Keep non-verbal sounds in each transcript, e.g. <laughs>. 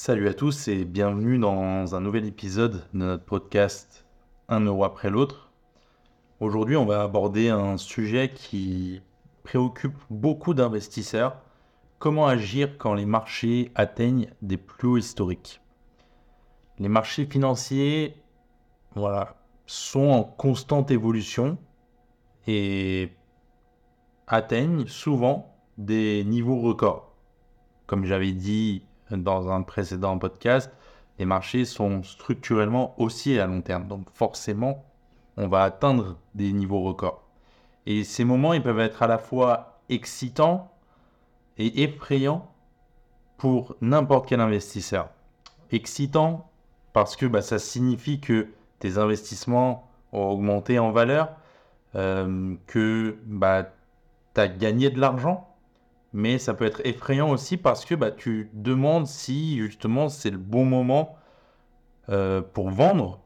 Salut à tous et bienvenue dans un nouvel épisode de notre podcast Un euro après l'autre. Aujourd'hui, on va aborder un sujet qui préoccupe beaucoup d'investisseurs. Comment agir quand les marchés atteignent des plus hauts historiques? Les marchés financiers voilà, sont en constante évolution et atteignent souvent des niveaux records. Comme j'avais dit dans un précédent podcast, les marchés sont structurellement haussiers à long terme. Donc forcément, on va atteindre des niveaux records. Et ces moments, ils peuvent être à la fois excitants et effrayants pour n'importe quel investisseur. Excitant parce que bah, ça signifie que tes investissements ont augmenté en valeur, euh, que bah, tu as gagné de l'argent mais ça peut être effrayant aussi parce que bah, tu demandes si justement c'est le bon moment euh, pour vendre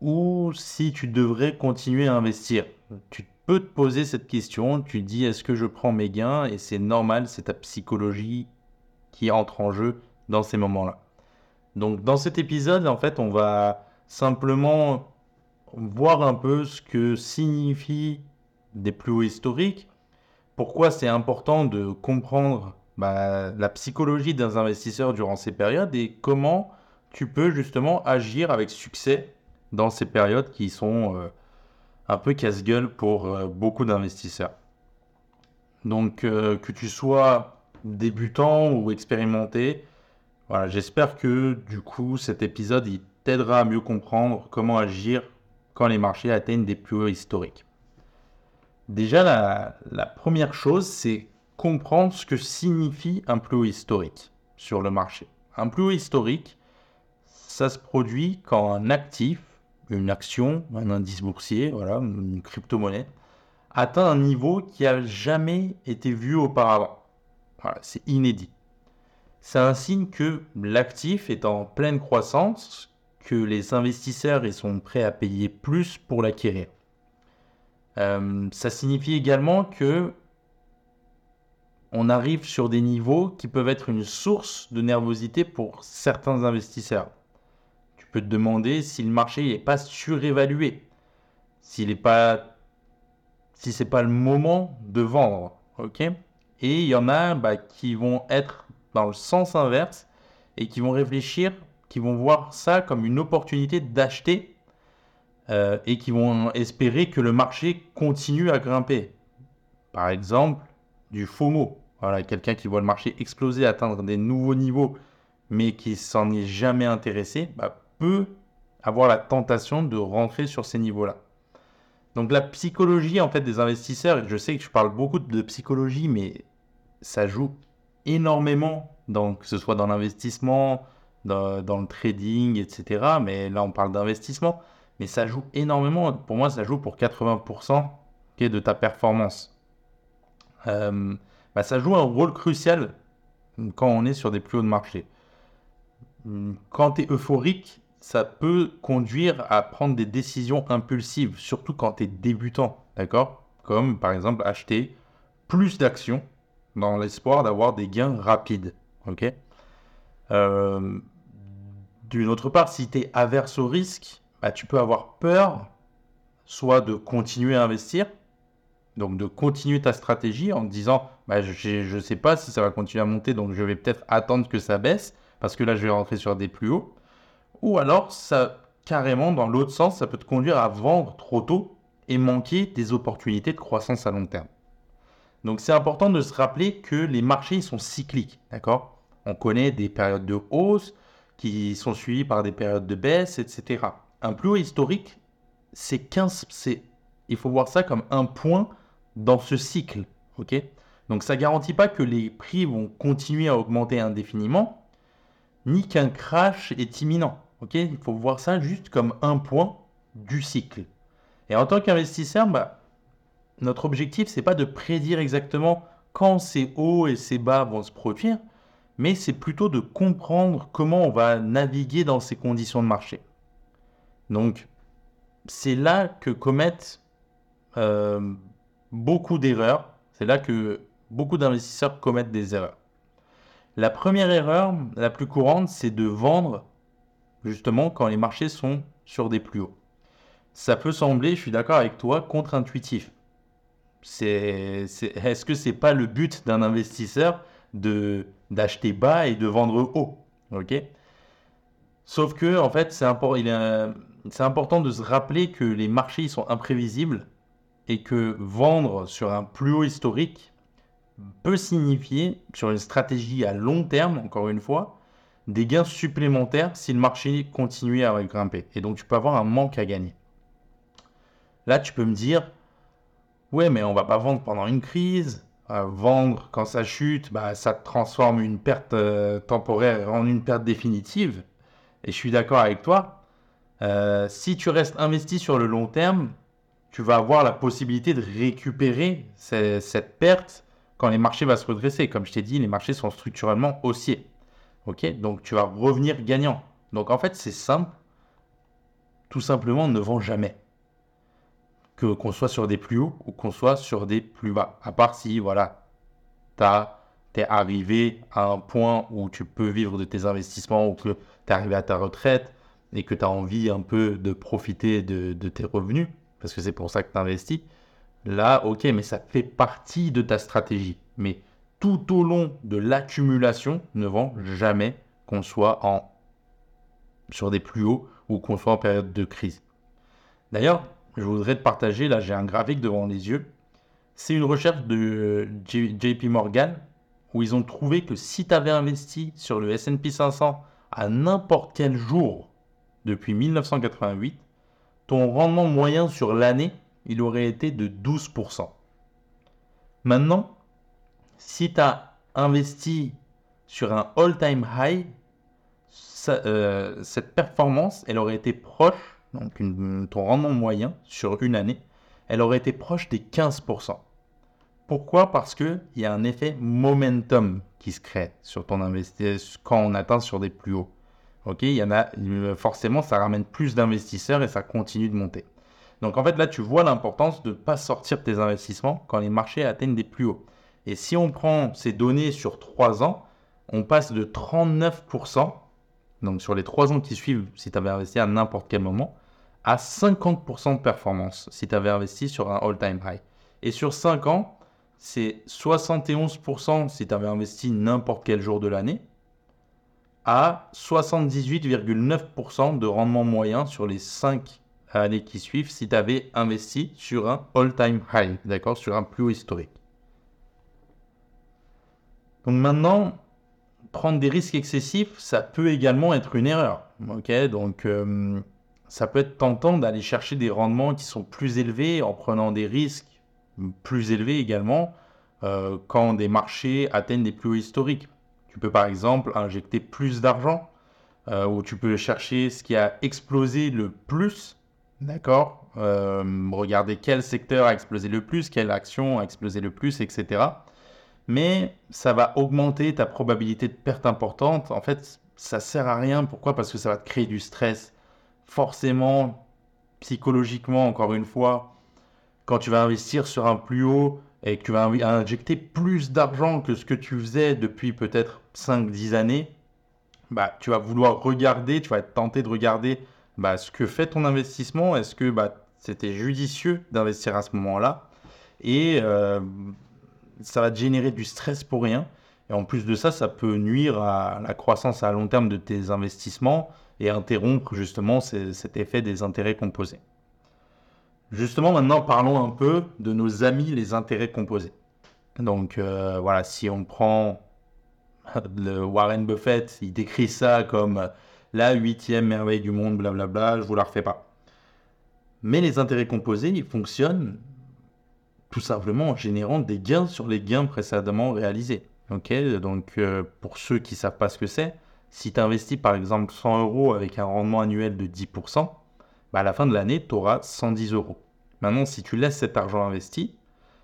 ou si tu devrais continuer à investir. Tu peux te poser cette question, tu dis est-ce que je prends mes gains et c'est normal, c'est ta psychologie qui entre en jeu dans ces moments-là. Donc dans cet épisode, en fait, on va simplement voir un peu ce que signifie des plus hauts historiques, pourquoi c'est important de comprendre bah, la psychologie d'un investisseur durant ces périodes et comment tu peux justement agir avec succès dans ces périodes qui sont euh, un peu casse-gueule pour euh, beaucoup d'investisseurs. Donc euh, que tu sois débutant ou expérimenté, j'espère que du coup cet épisode t'aidera à mieux comprendre comment agir quand les marchés atteignent des plus hauts historiques. Déjà, la, première chose, c'est comprendre ce que signifie un plus haut historique sur le marché. Un plus haut historique, ça se produit quand un actif, une action, un indice boursier, voilà, une crypto-monnaie, atteint un niveau qui n'a jamais été vu auparavant. Voilà, c'est inédit. C'est un signe que l'actif est en pleine croissance, que les investisseurs sont prêts à payer plus pour l'acquérir. Euh, ça signifie également que on arrive sur des niveaux qui peuvent être une source de nervosité pour certains investisseurs. Tu peux te demander si le marché n'est pas surévalué, s'il n'est pas, si c'est pas le moment de vendre, ok? Et il y en a bah, qui vont être dans le sens inverse et qui vont réfléchir, qui vont voir ça comme une opportunité d'acheter euh, et qui vont espérer que le marché continue à grimper. Par exemple, du FOMO. Voilà, quelqu'un qui voit le marché exploser, atteindre des nouveaux niveaux, mais qui s'en est jamais intéressé, bah, peut avoir la tentation de rentrer sur ces niveaux-là. Donc la psychologie en fait des investisseurs, je sais que je parle beaucoup de psychologie, mais ça joue énormément, que ce soit dans l'investissement, dans, le trading, etc. Mais là, on parle d'investissement mais ça joue énormément. Pour moi, ça joue pour 80% de ta performance. Euh, bah, ça joue un rôle crucial quand on est sur des plus hauts de marché. Quand tu es euphorique, ça peut conduire à prendre des décisions impulsives, surtout quand tu es débutant, d'accord? Comme par exemple acheter plus d'actions dans l'espoir d'avoir des gains rapides, ok? Euh, D'une autre part, si tu es averse au risque, bah, tu peux avoir peur, soit de continuer à investir, donc de continuer ta stratégie en te disant, bah, je ne sais pas si ça va continuer à monter, donc je vais peut-être attendre que ça baisse, parce que là, je vais rentrer sur des plus hauts. Ou alors, ça, carrément, dans l'autre sens, ça peut te conduire à vendre trop tôt et manquer des opportunités de croissance à long terme. Donc, c'est important de se rappeler que les marchés sont cycliques, d'accord? On connaît des périodes de hausse qui sont suivies par des périodes de baisse, etc un plus haut historique, c'est 15, c'est, il faut voir ça comme un point dans ce cycle, ok? Donc ça garantit pas que les prix vont continuer à augmenter indéfiniment, ni qu'un crash est imminent, ok? Il faut voir ça juste comme un point du cycle. Et en tant qu'investisseur, bah, notre objectif c'est pas de prédire exactement quand ces hauts et ces bas vont se produire, mais c'est plutôt de comprendre comment on va naviguer dans ces conditions de marché. Donc, c'est là que commettent euh, beaucoup d'erreurs. C'est là que beaucoup d'investisseurs commettent des erreurs. La première erreur, la plus courante, c'est de vendre justement quand les marchés sont sur des plus hauts. Ça peut sembler, je suis d'accord avec toi, contre-intuitif. Est-ce que c'est pas le but d'un investisseur d'acheter bas et de vendre haut, ok? Sauf que en fait, c'est important de se rappeler que les marchés sont imprévisibles et que vendre sur un plus haut historique peut signifier, sur une stratégie à long terme, encore une fois, des gains supplémentaires si le marché continue à grimper. Et donc tu peux avoir un manque à gagner. Là, tu peux me dire, ouais, mais on va pas vendre pendant une crise. Euh, vendre quand ça chute, bah, ça transforme une perte euh, temporaire en une perte définitive. Et je suis d'accord avec toi. Euh, si tu restes investi sur le long terme, tu vas avoir la possibilité de récupérer cette perte quand les marchés vont se redresser. Comme je t'ai dit, les marchés sont structurellement haussiers. Ok, donc tu vas revenir gagnant. Donc en fait, c'est simple. Tout simplement, ne vends jamais. Que qu'on soit sur des plus hauts ou qu'on soit sur des plus bas. À part si, voilà, tu es arrivé à un point où tu peux vivre de tes investissements ou que tu es arrivé à ta retraite et que tu as envie un peu de profiter de, tes revenus, parce que c'est pour ça que tu investis. Là, ok, mais ça fait partie de ta stratégie. Mais tout au long de l'accumulation, ne vend jamais qu'on soit en, sur des plus hauts ou qu'on soit en période de crise. D'ailleurs, je voudrais te partager, là j'ai un graphique devant les yeux, c'est une recherche de JP Morgan où ils ont trouvé que si tu avais investi sur le SP 500 à n'importe quel jour depuis 1988, ton rendement moyen sur l'année, il aurait été de 12%. Maintenant, si tu as investi sur un all-time high, euh, cette performance, elle aurait été proche, donc ton rendement moyen sur une année, elle aurait été proche des 15%. Pourquoi? Parce qu'il y a un effet momentum qui se crée sur ton investissement quand on atteint sur des plus hauts. Ok, il y en a forcément, ça ramène plus d'investisseurs et ça continue de monter. Donc en fait là, tu vois l'importance de ne pas sortir tes investissements quand les marchés atteignent des plus hauts. Et si on prend ces données sur 3 ans, on passe de 39%, donc sur les 3 ans qui suivent, si tu avais investi à n'importe quel moment, à 50% de performance si tu avais investi sur un all-time high. Et sur 5 ans, c'est 71% si tu avais investi n'importe quel jour de l'année, à 78,9% de rendement moyen sur les 5 années qui suivent si tu avais investi sur un all-time high, d'accord, sur un plus haut historique. Donc maintenant, prendre des risques excessifs, ça peut également être une erreur. Ok, donc euh, ça peut être tentant d'aller chercher des rendements qui sont plus élevés en prenant des risques plus élevés également euh, quand des marchés atteignent des plus hauts historiques. Tu peux par exemple injecter plus d'argent euh, ou tu peux chercher ce qui a explosé le plus, d'accord Regarder quel secteur a explosé le plus, quelle action a explosé le plus, etc mais ça va augmenter ta probabilité de perte importante. En fait, ça sert à rien. Pourquoi? Parce que ça va te créer du stress. Forcément, psychologiquement, encore une fois, quand tu vas investir sur un plus haut et que tu vas injecter plus d'argent que ce que tu faisais depuis peut-être 5-10 années, bah, tu vas vouloir regarder, tu vas être tenté de regarder bah, ce que fait ton investissement. Est-ce que bah, c'était judicieux d'investir à ce moment-là? Et euh, ça va te générer du stress pour rien. Et en plus de ça, ça peut nuire à la croissance à long terme de tes investissements et interrompre justement cet effet des intérêts composés. Justement, maintenant, parlons un peu de nos amis les intérêts composés. Donc euh, voilà, si on prend <laughs> le Warren Buffett, il décrit ça comme la huitième merveille du monde, blablabla, je vous la refais pas. Mais les intérêts composés, ils fonctionnent tout simplement en générant des gains sur les gains précédemment réalisés. Donc euh, pour ceux qui savent pas ce que c'est, si tu investis par exemple 100 euros avec un rendement annuel de 10%, bah, à la fin de l'année, tu auras 110 euros. Maintenant, si tu laisses cet argent investi,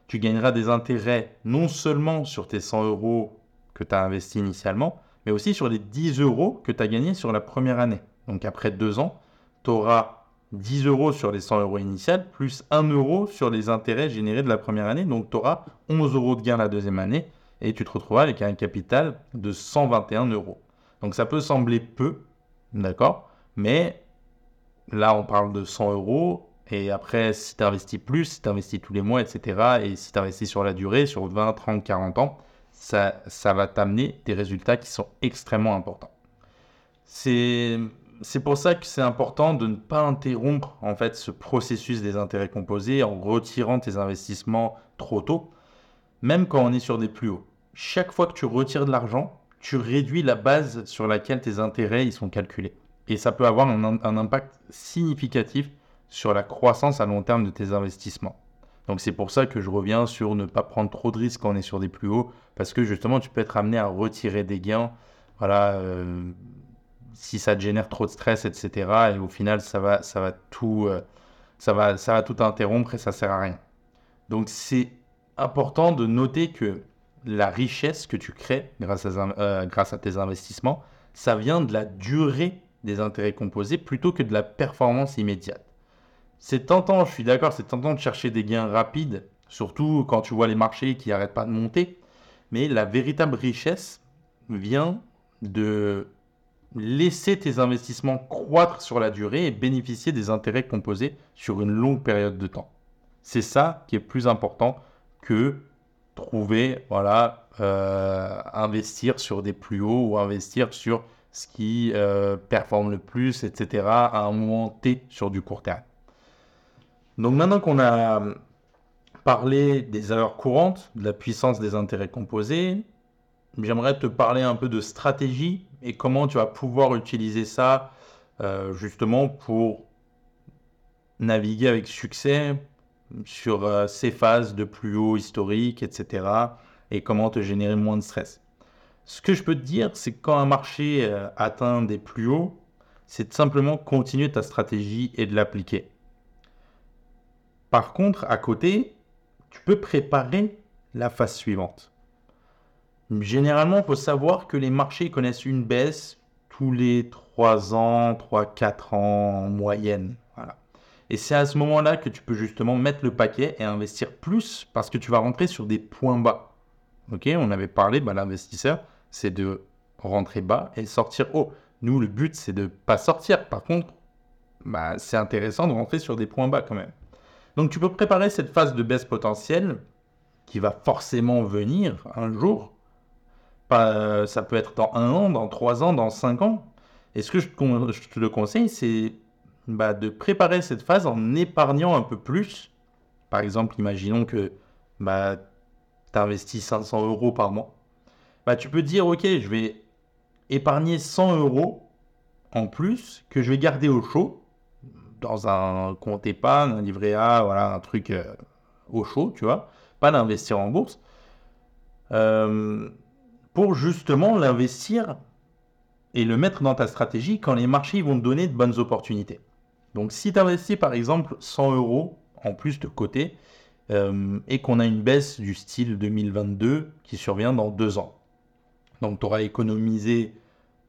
tu gagneras des intérêts non seulement sur tes 100 euros que tu as investi initialement, mais aussi sur les 10 euros que tu as gagnés sur la première année. Donc après deux ans, tu auras 10 euros sur les 100 euros initiales, plus 1 euro sur les intérêts générés de la première année. Donc, tu auras 11 euros de gain la deuxième année et tu te retrouves avec un capital de 121 euros. Donc ça peut sembler peu, d'accord? Mais là, on parle de 100 euros. Et après, si tu investis plus, si tu investis tous les mois, etc., et si tu investis sur la durée, sur 20, 30, 40 ans, ça, va t'amener des résultats qui sont extrêmement importants. C'est c'est pour ça que c'est important de ne pas interrompre en fait ce processus des intérêts composés en retirant tes investissements trop tôt, même quand on est sur des plus hauts. Chaque fois que tu retires de l'argent, tu réduis la base sur laquelle tes intérêts ils sont calculés. Et ça peut avoir un, impact significatif sur la croissance à long terme de tes investissements. Donc c'est pour ça que je reviens sur ne pas prendre trop de risques quand on est sur des plus hauts, parce que justement tu peux être amené à retirer des gains. Voilà, euh, si ça te génère trop de stress, etc. Et au final, ça va, ça va tout, euh, ça va, ça va tout interrompre et ça sert à rien. Donc c'est important de noter que la richesse que tu crées grâce à, euh, grâce à tes investissements, ça vient de la durée des intérêts composés plutôt que de la performance immédiate. C'est tentant, je suis d'accord, c'est tentant de chercher des gains rapides, surtout quand tu vois les marchés qui n'arrêtent pas de monter. Mais la véritable richesse vient de laisser tes investissements croître sur la durée et bénéficier des intérêts composés sur une longue période de temps. C'est ça qui est plus important que trouver, voilà, euh, investir sur des plus hauts ou investir sur ce qui euh, performe le plus, etc. à un moment T sur du court terme. Donc maintenant qu'on a parlé des erreurs courantes, de la puissance des intérêts composés, j'aimerais te parler un peu de stratégie et comment tu vas pouvoir utiliser ça euh, justement pour naviguer avec succès sur euh, ces phases de plus haut historique, etc. et comment te générer moins de stress. Ce que je peux te dire, c'est que quand un marché euh, atteint des plus hauts, c'est de simplement continuer ta stratégie et de l'appliquer. Par contre, à côté, tu peux préparer la phase suivante. Généralement, il faut savoir que les marchés connaissent une baisse tous les 3 ans, 3-4 ans en moyenne. Voilà. Et c'est à ce moment-là que tu peux justement mettre le paquet et investir plus parce que tu vas rentrer sur des points bas. On avait parlé, bah, l'investisseur, c'est de rentrer bas et sortir haut. Nous, le but, c'est de ne pas sortir. Par contre, bah, c'est intéressant de rentrer sur des points bas quand même. Donc, tu peux préparer cette phase de baisse potentielle qui va forcément venir un jour pas, ça peut être dans un an, dans trois ans, dans cinq ans. Et ce que je, te le conseille, c'est bah, de préparer cette phase en épargnant un peu plus. Par exemple, imaginons que bah, tu investis 500 euros par mois. Bah, tu peux dire, OK, je vais épargner 100 euros en plus que je vais garder au chaud dans un compte épargne, un livret A, voilà, un truc euh, au chaud, tu vois. Pas d'investir en bourse. Euh, pour justement l'investir et le mettre dans ta stratégie quand les marchés vont te donner de bonnes opportunités. Donc si tu investis par exemple 100 euros en plus de côté euh, et qu'on a une baisse du style 2022 qui survient dans deux ans, donc tu auras économisé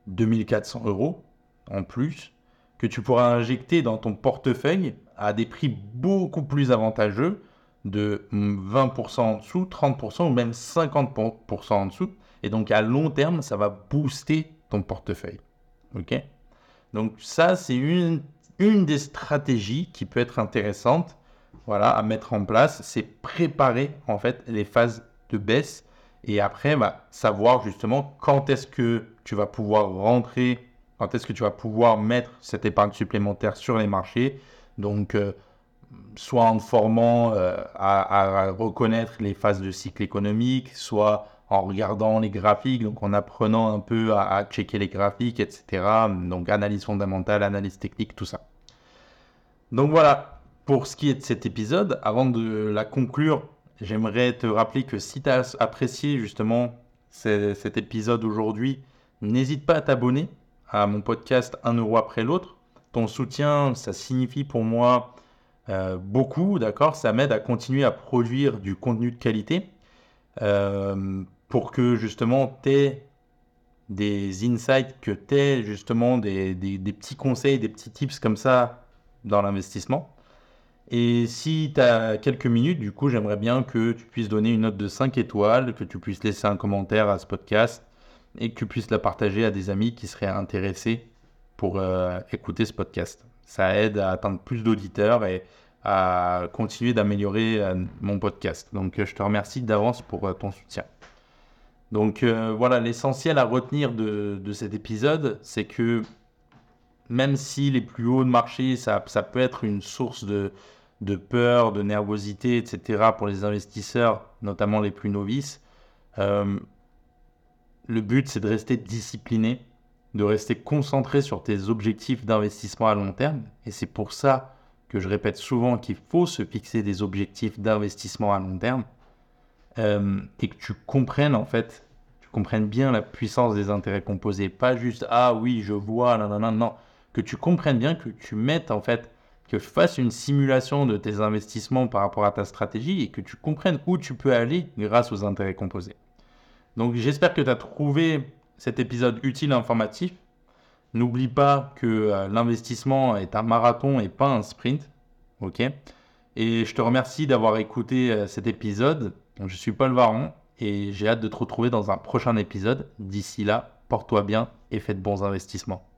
2400 euros en plus que tu pourras injecter dans ton portefeuille à des prix beaucoup plus avantageux de 20% en dessous, 30% ou même 50% en dessous et donc, à long terme, ça va booster ton portefeuille. OK? Donc, ça, c'est une, une des stratégies qui peut être intéressante voilà, à mettre en place. C'est préparer, en fait, les phases de baisse. Et après, bah, savoir justement quand est-ce que tu vas pouvoir rentrer, quand est-ce que tu vas pouvoir mettre cette épargne supplémentaire sur les marchés. Donc, euh, soit en formant euh, à, à, reconnaître les phases de cycle économique, soit en regardant les graphiques, donc en apprenant un peu à, checker les graphiques, etc. Donc analyse fondamentale, analyse technique, tout ça. Donc voilà, pour ce qui est de cet épisode, avant de la conclure, j'aimerais te rappeler que si tu as apprécié justement cet épisode aujourd'hui, n'hésite pas à t'abonner à mon podcast Un euro après l'autre. Ton soutien, ça signifie pour moi euh, beaucoup, d'accord? Ça m'aide à continuer à produire du contenu de qualité. Euh, pour que justement tu aies des insights, que tu aies justement des, petits conseils, des petits tips comme ça dans l'investissement. Et si tu as quelques minutes, du coup, j'aimerais bien que tu puisses donner une note de 5 étoiles, que tu puisses laisser un commentaire à ce podcast et que tu puisses la partager à des amis qui seraient intéressés pour euh, écouter ce podcast. Ça aide à atteindre plus d'auditeurs et à continuer d'améliorer euh, mon podcast. Donc, je te remercie d'avance pour euh, ton soutien. Donc voilà, l'essentiel à retenir de, cet épisode, c'est que même si les plus hauts de marché, ça peut être une source de, de peur, de nervosité, etc. pour les investisseurs, notamment les plus novices. Euh, le but, c'est de rester discipliné, de rester concentré sur tes objectifs d'investissement à long terme. Et c'est pour ça que je répète souvent qu'il faut se fixer des objectifs d'investissement à long terme euh, et que tu comprennes en fait, tu comprennes bien la puissance des intérêts composés. Pas juste ah oui, je vois, non, non, non, non. Que tu comprennes bien, que tu mettes en fait que je fasse une simulation de tes investissements par rapport à ta stratégie et que tu comprennes où tu peux aller grâce aux intérêts composés. Donc j'espère que tu as trouvé cet épisode utile et informatif. N'oublie pas que euh, l'investissement est un marathon et pas un sprint. Et je te remercie d'avoir écouté euh, cet épisode. Je suis Paul Varon et j'ai hâte de te retrouver dans un prochain épisode. D'ici là, porte-toi bien et fais de bons investissements.